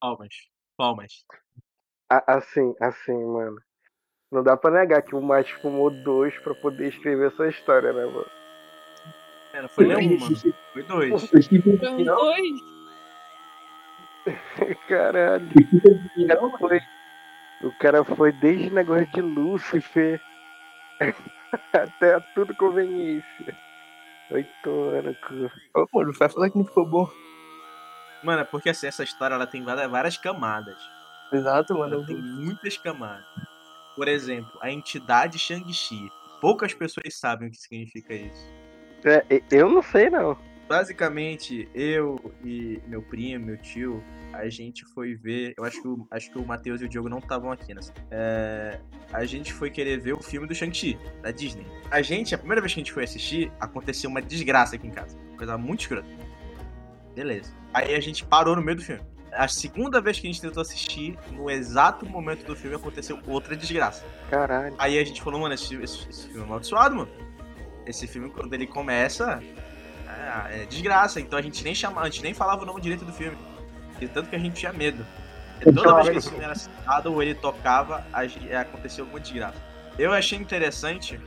Palmas. Palmas. A- Assim, assim, mano. Não dá pra negar que o Mate fumou dois pra poder escrever essa história, né, mano? É, não foi um, mano. Foi dois. O Stephen Foram King não, dois. *laughs* Caralho. o Stephen King O cara não, foi, o cara foi desde negócio de Lúcifer *laughs* *laughs* até tudo conveniência. Oi, tomando cu. Ô, mano, vai falar que não ficou bom. Mano, é porque assim, essa história ela tem várias, camadas. Exato, mano. Ela tem muitas camadas. Por exemplo, a entidade Shang-Chi. Poucas pessoas sabem o que significa isso. É, eu não sei, não. Basicamente, eu e meu primo, meu tio, a gente foi ver. Eu acho que o, acho que o Matheus e o Diogo não estavam aqui, né? É, a gente foi querer ver o filme do Shang-Chi, da Disney. A gente, a primeira vez que a gente foi assistir, aconteceu uma desgraça aqui em casa. Coisa muito escrota. Beleza. Aí a gente parou no meio do filme. A segunda vez que a gente tentou assistir, no exato momento do filme, aconteceu outra desgraça. Caralho. Aí a gente falou, mano, esse, esse- esse filme é amaldiçoado, mano. Esse filme, quando ele começa, é, é desgraça. Então a gente nem chamava, a gente nem falava o nome direito do filme. De tanto que a gente tinha medo. E toda vez que esse filme era citado ou ele tocava, gen- aconteceu alguma desgraça. Eu achei interessante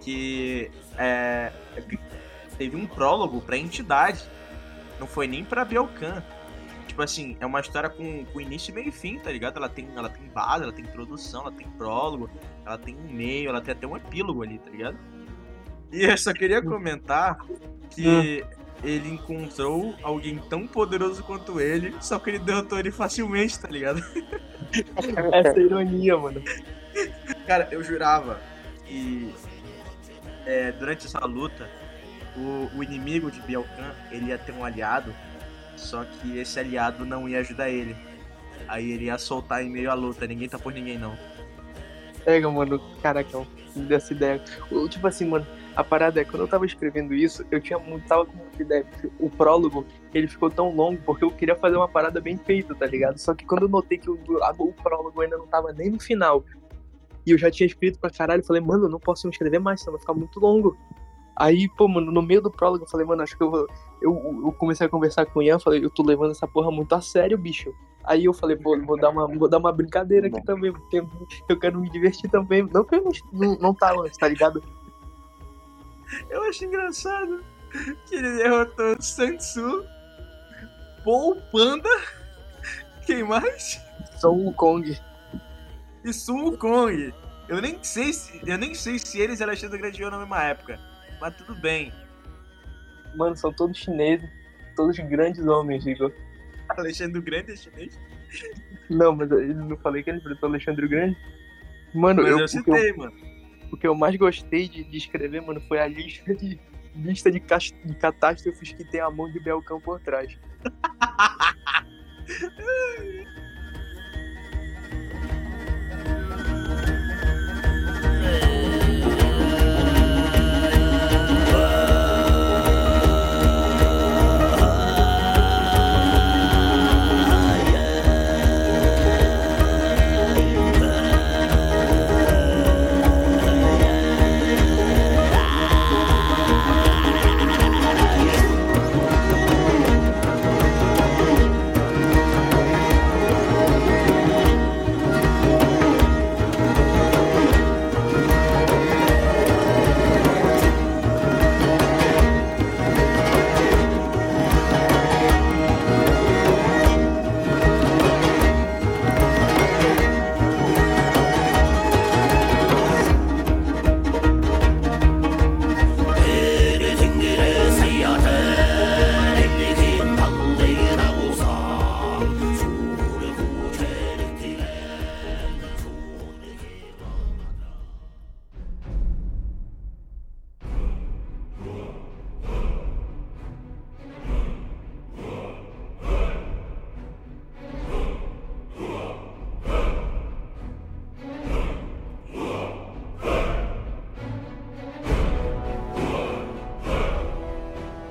que é, teve um prólogo pra entidade. Não foi nem pra Belcan. Tipo assim, é uma história com, com início, meio e fim, tá ligado? Ela tem, ela tem base, ela tem introdução, ela tem prólogo, ela tem um meio, ela tem até um epílogo ali, tá ligado? E eu só queria comentar que ele encontrou alguém tão poderoso quanto ele, só que ele derrotou ele facilmente, tá ligado? *laughs* Essa é ironia, mano. Cara, eu jurava que é, durante essa luta o, o inimigo de Bielkan, ele ia ter um aliado, só que esse aliado não ia ajudar ele. Aí ele ia soltar em meio à luta, ninguém tá por ninguém não. Pega, mano, caraca, me deu essa ideia. O- Tipo assim, mano, a parada é, quando eu tava escrevendo isso, eu tinha muito, tava com muita ideia. O prólogo, ele ficou tão longo porque eu queria fazer uma parada bem feita, tá ligado? Só que quando eu notei que o, o prólogo ainda não tava nem no final, e eu já tinha escrito pra caralho, eu falei, mano, eu não posso me escrever mais, senão vai ficar muito longo. Aí, pô, mano, no meio do prólogo, eu falei, mano, acho que eu vou. Eu, eu comecei a conversar com o Ian, falei, eu tô levando essa porra muito a sério, bicho. Aí eu falei, pô, vou dar uma, vou dar uma brincadeira aqui também, porque eu, quero me divertir também. Não que eu não, não tá antes, tá ligado? Eu acho engraçado que ele derrotou Sansu, Paul Panda, quem mais? Sou o Kong. E Sun Wukong. Eu nem sei se, eu nem sei se eles e Alexandre Grande na mesma época, mas tudo bem. Mano, são todos chineses, todos grandes homens, Igor. Alexandre o Grande é chinês? Não, mas eu não falei que ele enfrentou Alexandre o Grande? Mano, Mas eu, eu que eu, citei, mano. O que eu mais gostei de, de escrever, mano, foi a lista de lista de, cas- de catástrofes que tem a mão de Belcão por trás. *laughs*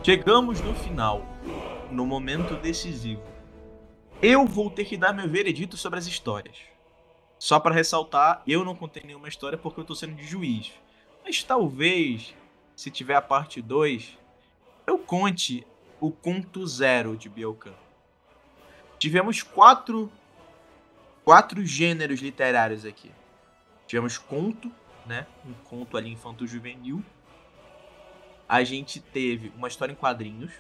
Chegamos no final, no momento decisivo. Eu vou ter que dar meu veredito sobre as histórias. Só pra ressaltar, eu não contei nenhuma história porque eu tô sendo de juiz. Mas talvez, se tiver a parte 2, eu conte o conto zero de Bielkan. Tivemos quatro, quatro gêneros literários aqui. Tivemos conto, né? Um conto ali infanto-juvenil. A gente teve uma história em quadrinhos.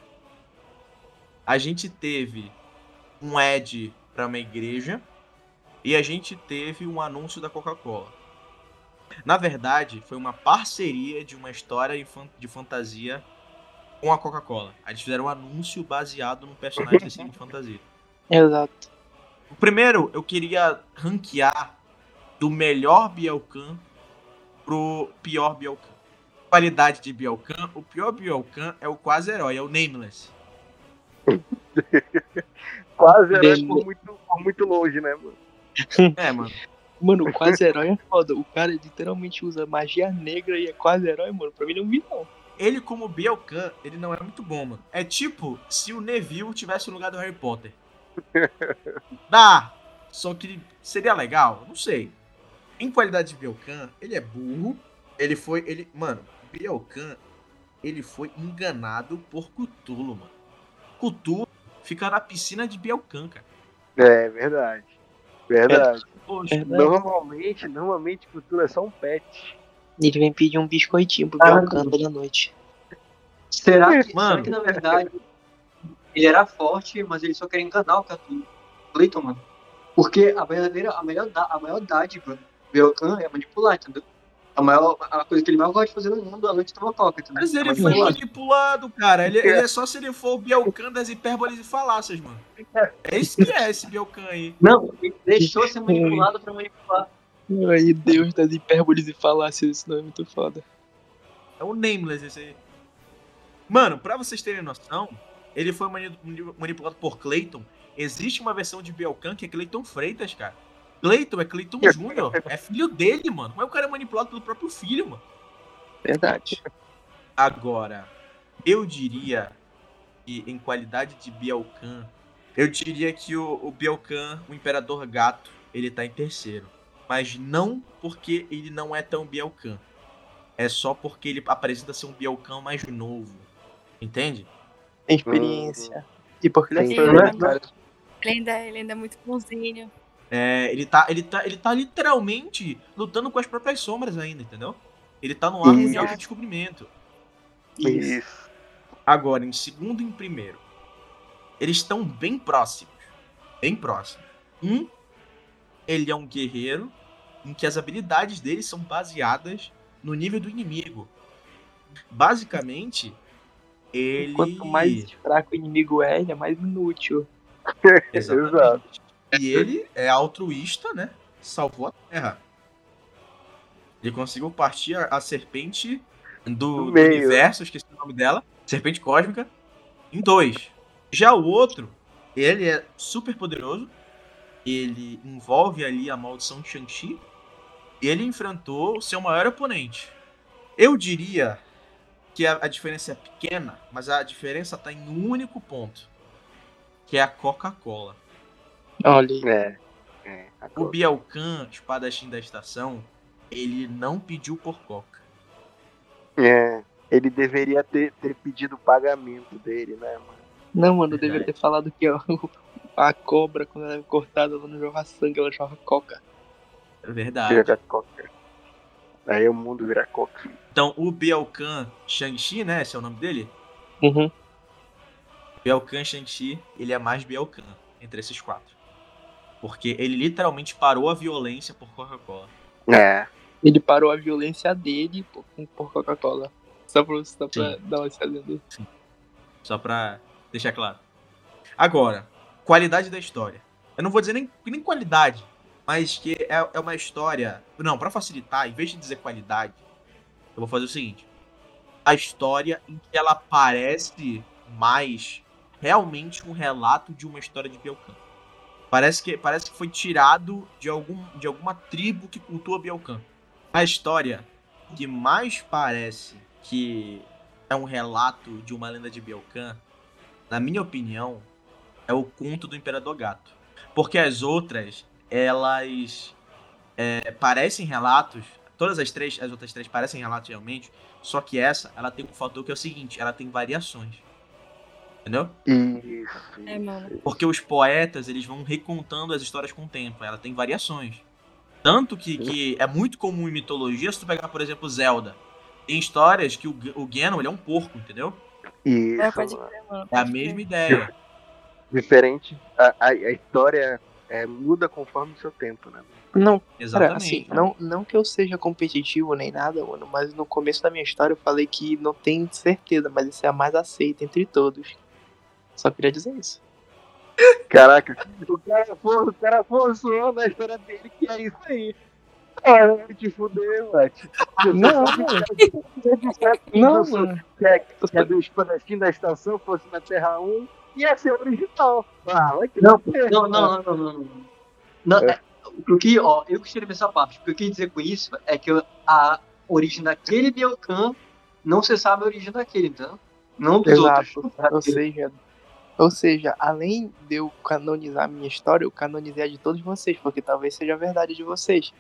A gente teve um ad para uma igreja. E a gente teve um anúncio da Coca-Cola. Na verdade, foi uma parceria de uma história de fantasia com a Coca-Cola. Eles fizeram um anúncio baseado num personagem filme de fantasia. Exato. O primeiro, eu queria ranquear do melhor Bielkan pro pior Bielkan. Qualidade de Bielkan, o pior Bielkan é o quase herói, é o Nameless. *laughs* Quase herói por muito, por muito longe, né, mano? É, mano. Mano, o quase herói é foda. O cara literalmente usa magia negra e é quase herói, mano. Pra mim ele é um vilão. Ele, como Bielkan, ele não é muito bom, mano. É tipo se o Neville tivesse no lugar do Harry Potter. *laughs* Dá! Só que seria legal? Não sei. Em qualidade de Bielkan, ele é burro. Ele foi. Ele, mano, Bielkan, ele foi enganado por Cthulhu, mano. Cthulhu fica na piscina de Bielkan, cara. É verdade. Verdade. Poxa, Verdade. Normalmente, normalmente cultura é só um pet. Ele vem pedir um biscoitinho pro Ah, Belcão toda noite. Será que, Mano. será que na verdade ele era forte, mas ele só queria enganar o Cthulhu? Clayton, mano. Porque a verdadeira, a melhor, a maior dádiva do Belkan é manipular, entendeu? A maior a coisa que ele mais gosta de fazer no mundo além de tomar entendeu? Mas É ele foi manipular. manipulado, cara. Ele, ele é só se ele for o Bielkan das hipérboles e falácias, mano. É isso que é esse Bielkan aí. Não, ele deixou ser manipulado pra manipular. Ai, Deus das hipérboles e falácias, isso não é muito foda. É o Nameless esse aí. Mano, pra vocês terem noção, ele foi mani- manipulado por Clayton. Existe uma versão de Bielkan que é Clayton Freitas, cara. Clayton é Clayton Jr. É filho dele, mano. Como é o cara é manipulado pelo próprio filho, mano? Verdade. Agora, eu diria que em qualidade de Bielkan, eu diria que o, o Bielkan, o Imperador Gato, ele tá em terceiro. Mas não porque ele não é tão Bielkan. É só porque ele apresenta ser um Bielkan mais novo. Entende? Tem experiência. E porque ele é? Ele ainda, ele ainda é muito bonzinho. É, ele, tá, ele, tá, ele tá literalmente lutando com as próprias sombras ainda, entendeu? Ele tá no arco de Isso. autodescobrimento. Isso. Agora, em segundo e em primeiro, eles estão bem próximos. Bem próximos. Um, ele é um guerreiro em que as habilidades dele são baseadas no nível do inimigo. Basicamente, ele. Quanto mais fraco o inimigo é, ele é mais inútil. *laughs* Exatamente. E ele é altruísta, né? Salvou a Terra. Ele conseguiu partir a, a serpente do, Do universo, esqueci o nome dela, serpente cósmica, em dois. Já o outro, ele é super poderoso, ele envolve ali a maldição de Shang-Chi, e ele enfrentou o seu maior oponente. Eu diria que a, a diferença é pequena, mas a diferença está em um único ponto, que é a Coca-Cola. Olha. É. é. O Bielkan, espadachim da estação, ele não pediu por Coca. É. Ele deveria ter, ter pedido o pagamento dele, né, mano? Não, mano, eu devia ter falado que ó, *laughs* a cobra, quando ela é cortada, ela não jorra sangue, ela jorra coca. É verdade. Vira coca. Aí o mundo vira coca. Então, o Bielkan Shang-Chi, né? Esse é o nome dele? Uhum. Bielkan Shang-Chi, ele é mais Bielkan entre esses quatro. Porque ele literalmente parou a violência por Coca-Cola. É. Ele parou a violência dele por, por Coca-Cola. Só pra, só pra Sim. dar uma fazendo. Só pra deixar claro. Agora, qualidade da história. Eu não vou dizer nem, nem qualidade, mas que é, é uma história. Não, pra facilitar, em vez de dizer qualidade, eu vou fazer o seguinte: a história em que ela parece mais realmente um relato de uma história de Bielkan. Parece que, parece que foi tirado de, algum, de alguma tribo que cultua Bielkan. A história que mais parece que é um relato de uma lenda de Bielkan, na minha opinião, é o conto do Imperador Gato. Porque as outras, elas é, parecem relatos, todas as três, as outras três parecem relatos realmente, só que essa, ela tem um fator que é o seguinte, ela tem variações. Entendeu? Isso. É, mano. Porque os poetas, eles vão recontando as histórias com o tempo, ela tem variações. Tanto que, que é muito comum em mitologia, se tu pegar, por exemplo, Zelda, tem histórias que o, o Ganon, ele é um porco, entendeu? Isso. É, pode crer, mano. É a mesma crer. ideia. Diferente. A, a, a história é, muda conforme o seu tempo, né? Não, cara, Exatamente. assim, não, não que eu seja competitivo nem nada, mano, mas no começo da minha história eu falei que não tem certeza, mas isso é a mais aceita entre todos. Só queria dizer isso. Caraca, o cara, for, o cara forçou na história dele que é isso aí. Ah, te fuder, mano. Não, Não, mano. Que é, que é do espadachim da estação fosse na Terra 1, ia ser original. Ah, vai te Não, Não, mano. não, não, não, não. não. é, o que, ó, eu gostei dessa parte. O que eu quis dizer com isso é que a origem daquele Biocan não se sabe a origem daquele, então. Não dos Exato. outros. Ou seja, ou seja, além de eu canonizar a minha história, eu canonizei a de todos vocês, porque talvez seja a verdade de vocês.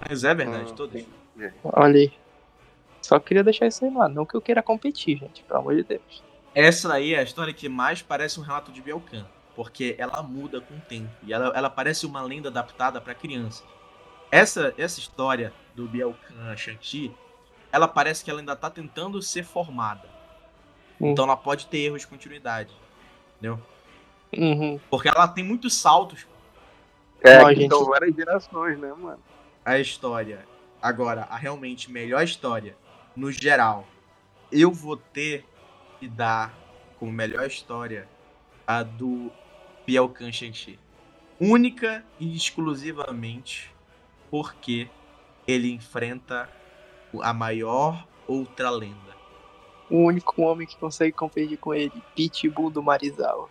Mas é verdade, Hum, todos. Olha aí. Só queria deixar isso aí lá. Não que eu queira competir, gente, pelo amor de Deus. Essa aí é a história que mais parece um relato de Bielkan. Porque ela muda com o tempo. E ela, ela parece uma lenda adaptada para crianças. Essa, essa história do Bielkan Shang-Chi, ela parece que ela ainda tá tentando ser formada. Hum. Então ela pode ter erros de continuidade. Entendeu? Uhum. Porque ela tem muitos saltos É, Ó, gente. são várias gerações, né, mano? a história. Agora, a realmente melhor história, no geral, eu vou ter que dar como melhor história a do Bielkan Shang-Chi. Única e exclusivamente porque ele enfrenta a maior outra lenda. O único homem que consegue competir com ele, Pitbull do Marizal.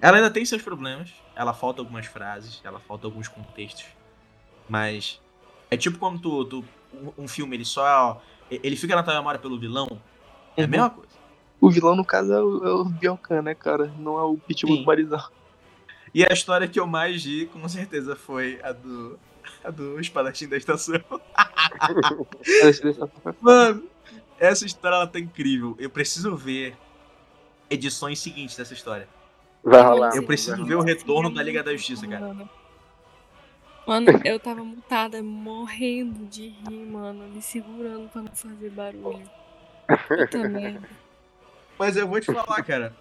Ela ainda tem seus problemas. Ela falta algumas frases, ela falta alguns contextos. Mas é tipo quando tu, tu- um, filme ele só ele fica na tua memória pelo vilão. É a Uhum. mesma coisa. O vilão, no caso, é o, é o né, cara? Não é o Pitbull Sim. do Marizal. E a história que eu mais ri, com certeza, foi a do a do espadachim da estação. *laughs* Mano, essa história ela tá incrível. Eu preciso ver edições seguintes dessa história. Vai rolar. Eu preciso ver o retorno da Liga da Justiça, cara. Mano, eu tava mutada, morrendo de rir, mano. Me segurando pra não fazer barulho. Puta *laughs* merda. Mas eu vou te falar, cara.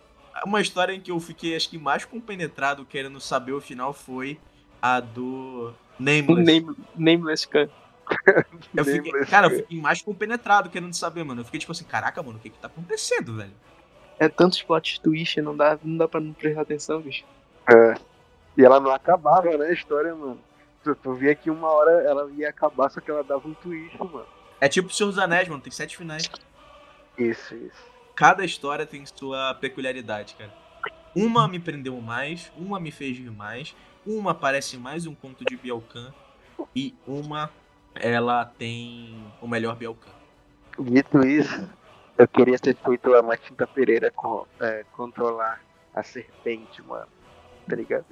Uma história em que eu fiquei, acho que mais compenetrado querendo saber o final foi a do Nameless. Name, nameless Khan. *laughs* Eu fiquei, cara, eu fiquei mais compenetrado querendo saber, mano. Eu fiquei tipo assim, caraca, mano, o que que tá acontecendo, velho? É tantos plot twist, não dá, não dá pra não prestar atenção, bicho. É. E ela não acabava, né, a história, mano. Tu, tu via que uma hora ela ia acabar, só que ela dava um twist, mano. É tipo o Senhor dos Anéis, mano, tem sete finais. Isso, isso. Cada história tem sua peculiaridade, cara. Uma me prendeu mais, uma me fez rir mais, uma parece mais um conto de Bielkan e uma ela tem o melhor Bielkan. Dito isso, eu queria ter feito a Matinta Pereira co- é, controlar a serpente, mano. Tá ligado?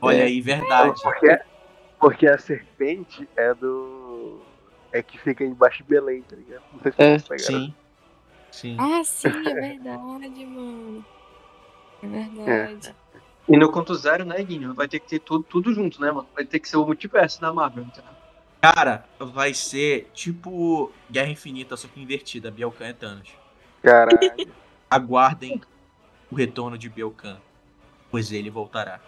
Olha É, aí, verdade. Porque, porque a serpente é do. É que fica embaixo de Belém, tá ligado? Não sei se É, vocês. Sim. Sim. Ah, sim, é verdade, mano. É verdade. E no conto zero, né, Guinho? Vai ter que ter tudo, tudo junto, né, mano? Vai ter que ser o multiverso da Marvel, entendeu? Cara, vai ser tipo Guerra Infinita, só que invertida, Bielkan e Thanos. Caralho. *laughs* Aguardem o retorno de Bielkan, pois ele voltará.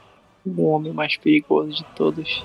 O homem mais perigoso de todos.